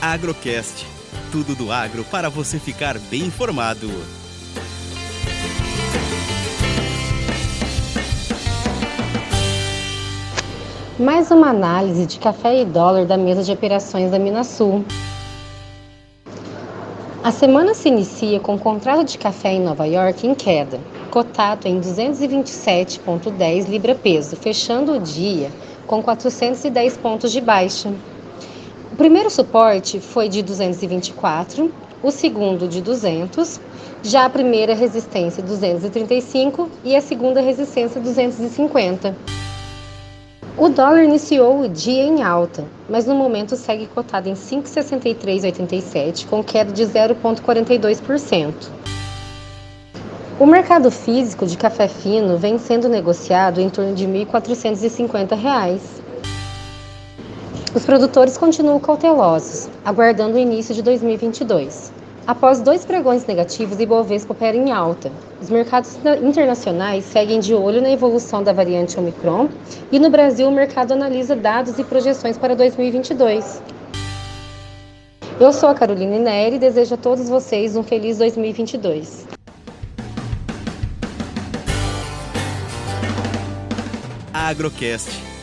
Agrocast. Tudo do agro para você ficar bem informado. Mais uma análise de café e dólar da mesa de operações da Minasul. A semana se inicia com o contrato de café em Nova York em queda, cotado em 227,10 libra-peso, fechando o dia com 410 pontos de baixa. O primeiro suporte foi de 224, o segundo de 200, já a primeira resistência 235 e a segunda resistência 250. O dólar iniciou o dia em alta, mas no momento segue cotado em 5,6387, com queda de 0,42%. O mercado físico de café fino vem sendo negociado em torno de R$ 1.450. Os produtores continuam cautelosos, aguardando o início de 2022. Após dois pregões negativos, Ibovespa opera em alta. Os mercados internacionais seguem de olho na evolução da variante Omicron e no Brasil o mercado analisa dados e projeções para 2022. Eu sou a Carolina Neri e desejo a todos vocês um feliz 2022. Agrocast.